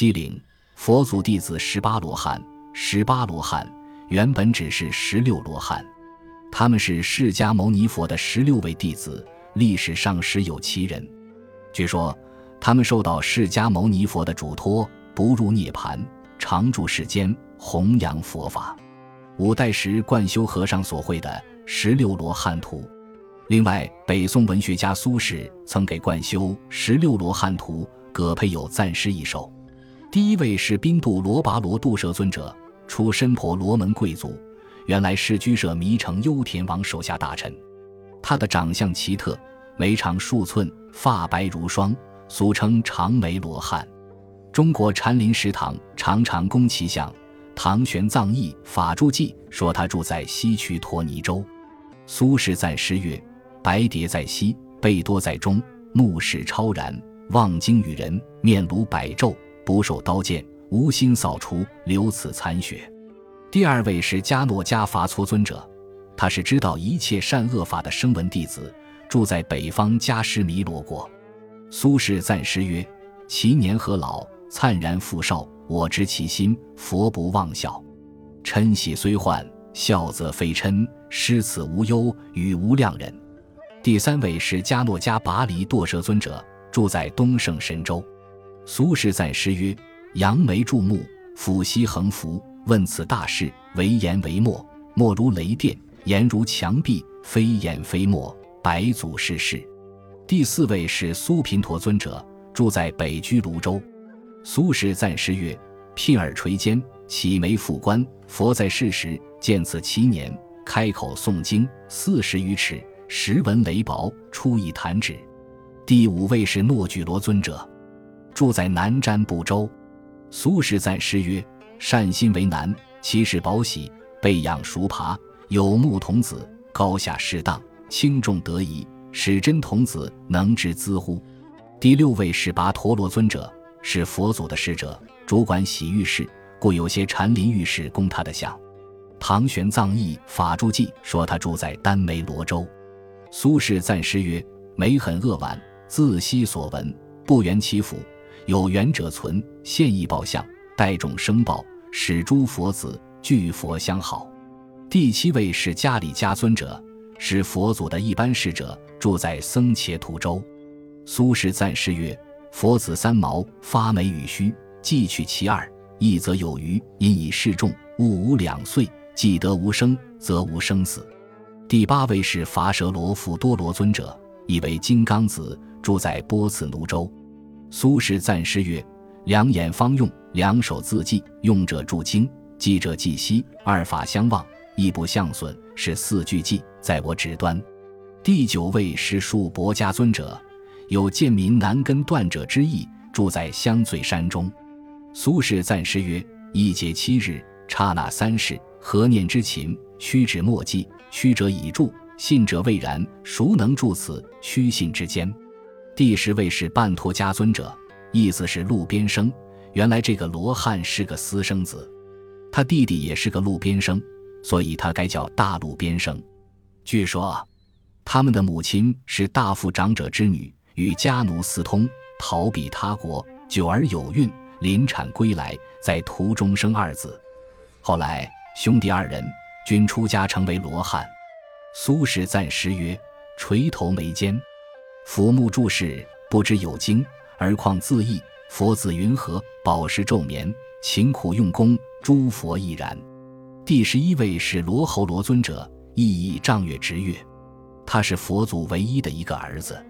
七陵佛祖弟子十八罗汉，十八罗汉原本只是十六罗汉，他们是释迦牟尼佛的十六位弟子，历史上实有其人。据说他们受到释迦牟尼佛的嘱托，不入涅盘，常住世间，弘扬佛法。五代时贯修和尚所绘的十六罗汉图。另外，北宋文学家苏轼曾给贯修《十六罗汉图》各配有赞诗一首。第一位是宾度罗跋罗度舍尊者，出身婆罗门贵族，原来是居舍弥城优田王手下大臣。他的长相奇特，眉长数寸，发白如霜，俗称长眉罗汉。中国禅林食堂常常供其像。唐玄奘译法住记说他住在西区托尼州。苏轼赞诗曰。白蝶在西，贝多在中，目视超然，望经与人，面如百昼，不受刀剑，无心扫除，留此残雪。第二位是迦诺迦伐搓尊者，他是知道一切善恶法的声闻弟子，住在北方迦湿弥罗国。苏轼赞诗曰：“其年何老，灿然复少。我知其心，佛不忘笑。嗔喜虽患，笑则非嗔。失此无忧，与无量人。”第三位是迦诺迦跋黎堕舍尊者，住在东胜神州。苏轼赞诗曰：“扬眉注目，俯膝横幅，问此大事，为言惟默，默如雷电，言如墙壁，非言非默，百祖世事。”第四位是苏频陀尊者，住在北居泸州。苏轼赞诗曰：“聘耳垂肩，起眉复观，佛在世时，见此七年，开口诵经四十余尺。”时闻雷雹，出一弹指。第五位是诺举罗尊者，住在南瞻部洲。苏轼赞诗曰：“善心为难，其事宝喜，备养熟爬，有木童子，高下适当，轻重得宜，使真童子能知兹乎？”第六位是跋陀罗尊者，是佛祖的使者，主管洗浴室，故有些禅林浴室供他的像。唐玄奘译法住记说他住在丹眉罗州。苏轼赞诗曰：“眉很恶婉，自悉所闻，不圆其府。有缘者存，现意报相，待种生报，使诸佛子具佛相好。”第七位是迦里迦尊者，是佛祖的一般侍者，住在僧伽土州。苏轼赞诗曰：“佛子三毛，发眉与须，既取其二，一则有余，因以示众。物无两岁，既得无生，则无生死。”第八位是伐舌罗富多罗尊者，意为金刚子，住在波茨奴州。苏轼赞诗曰：“两眼方用，两手自记，用者注经，记者记息，二法相望，亦不相损，是四句记，在我指端。”第九位是树伯家尊者，有贱民难根断者之意，住在香醉山中。苏轼赞诗曰：“一节七日，刹那三世，何念之勤，屈指莫记。”屈者已住，信者未然。孰能住此屈信之间？第十位是半托家尊者，意思是路边生。原来这个罗汉是个私生子，他弟弟也是个路边生，所以他该叫大路边生。据说啊，他们的母亲是大富长者之女，与家奴私通，逃避他国，久而有孕，临产归来，在途中生二子。后来兄弟二人。均出家成为罗汉。苏轼赞诗曰：“垂头眉间，佛目注视，不知有经，而况自意。佛子云何？饱食昼眠，勤苦用功，诸佛亦然。”第十一位是罗侯罗尊者，意义丈月直月，他是佛祖唯一的一个儿子。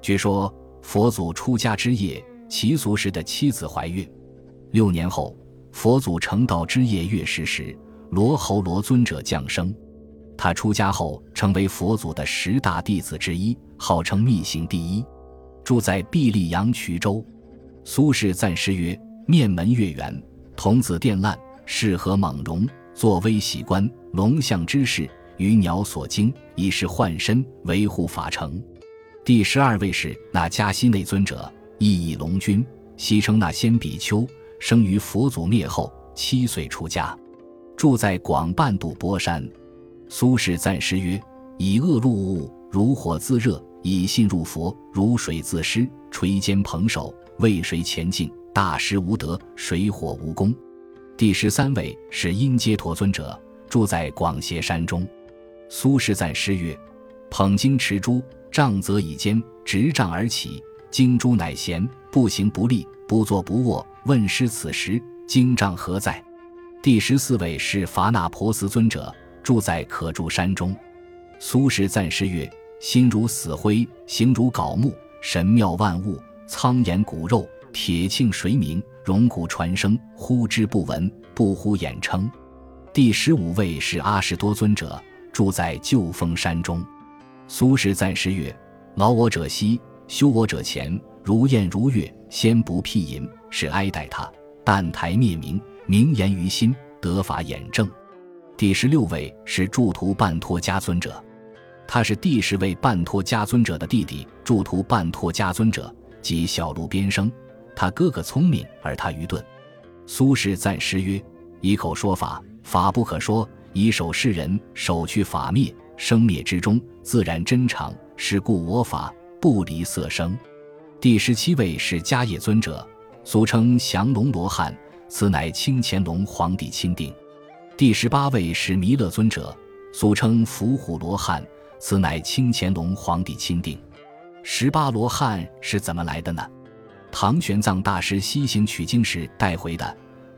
据说佛祖出家之夜，其俗时的妻子怀孕，六年后，佛祖成道之夜月食时。罗侯罗尊者降生，他出家后成为佛祖的十大弟子之一，号称密行第一，住在毕力阳衢州。苏轼赞诗曰：“面门月圆，童子殿烂，适合猛容，作威喜观，龙象之势，于鸟所惊，以是幻身，维护法成。”第十二位是那迦西内尊者，意义龙君，西称那先比丘，生于佛祖灭后，七岁出家。住在广半度波山，苏轼赞诗曰：“以恶入物，如火自热；以信入佛，如水自湿。垂肩捧手，为谁前进？大师无德，水火无功。第十三位是因阶陀尊者，住在广斜山中。苏轼赞诗曰：“捧经持珠，杖则以肩，执杖而起。经珠乃贤，不行不立，不坐不卧。问师此时，经杖何在？”第十四位是伐那婆斯尊者，住在可住山中。苏轼赞诗曰：“心如死灰，形如槁木，神妙万物，苍岩骨肉，铁磬水鸣，荣骨传声，呼之不闻，不呼眼称。”第十五位是阿什多尊者，住在旧峰山中。苏轼赞诗曰：“劳我者息，修我者前。如燕如月，先不辟隐，是哀待他。但台灭明，明言于心，得法眼正。”第十六位是祝图半托迦尊者。他是第十位半托迦尊者的弟弟，祝图半托迦尊者即小路边生。他哥哥聪明，而他愚钝。苏轼赞诗曰：“以口说法，法不可说；以手示人，手去法灭。生灭之中，自然真常。是故我法不离色声。”第十七位是迦叶尊者，俗称降龙罗汉，此乃清乾隆皇帝钦定。第十八位是弥勒尊者，俗称伏虎罗汉。此乃清乾隆皇帝钦定。十八罗汉是怎么来的呢？唐玄奘大师西行取经时带回的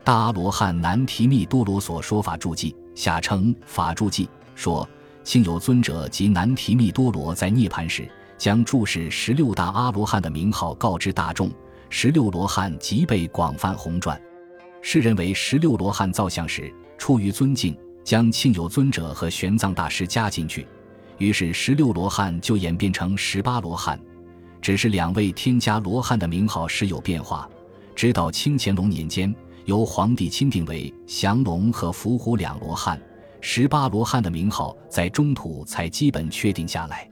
《大阿罗汉南提密多罗所说法注记》，下称法注记，说庆有尊者及南提密多罗在涅槃时，将注释十六大阿罗汉的名号告知大众，十六罗汉即被广泛红传。世人为十六罗汉造像时，出于尊敬，将庆有尊者和玄奘大师加进去。于是，十六罗汉就演变成十八罗汉，只是两位添加罗汉的名号时有变化。直到清乾隆年间，由皇帝钦定为降龙和伏虎两罗汉，十八罗汉的名号在中土才基本确定下来。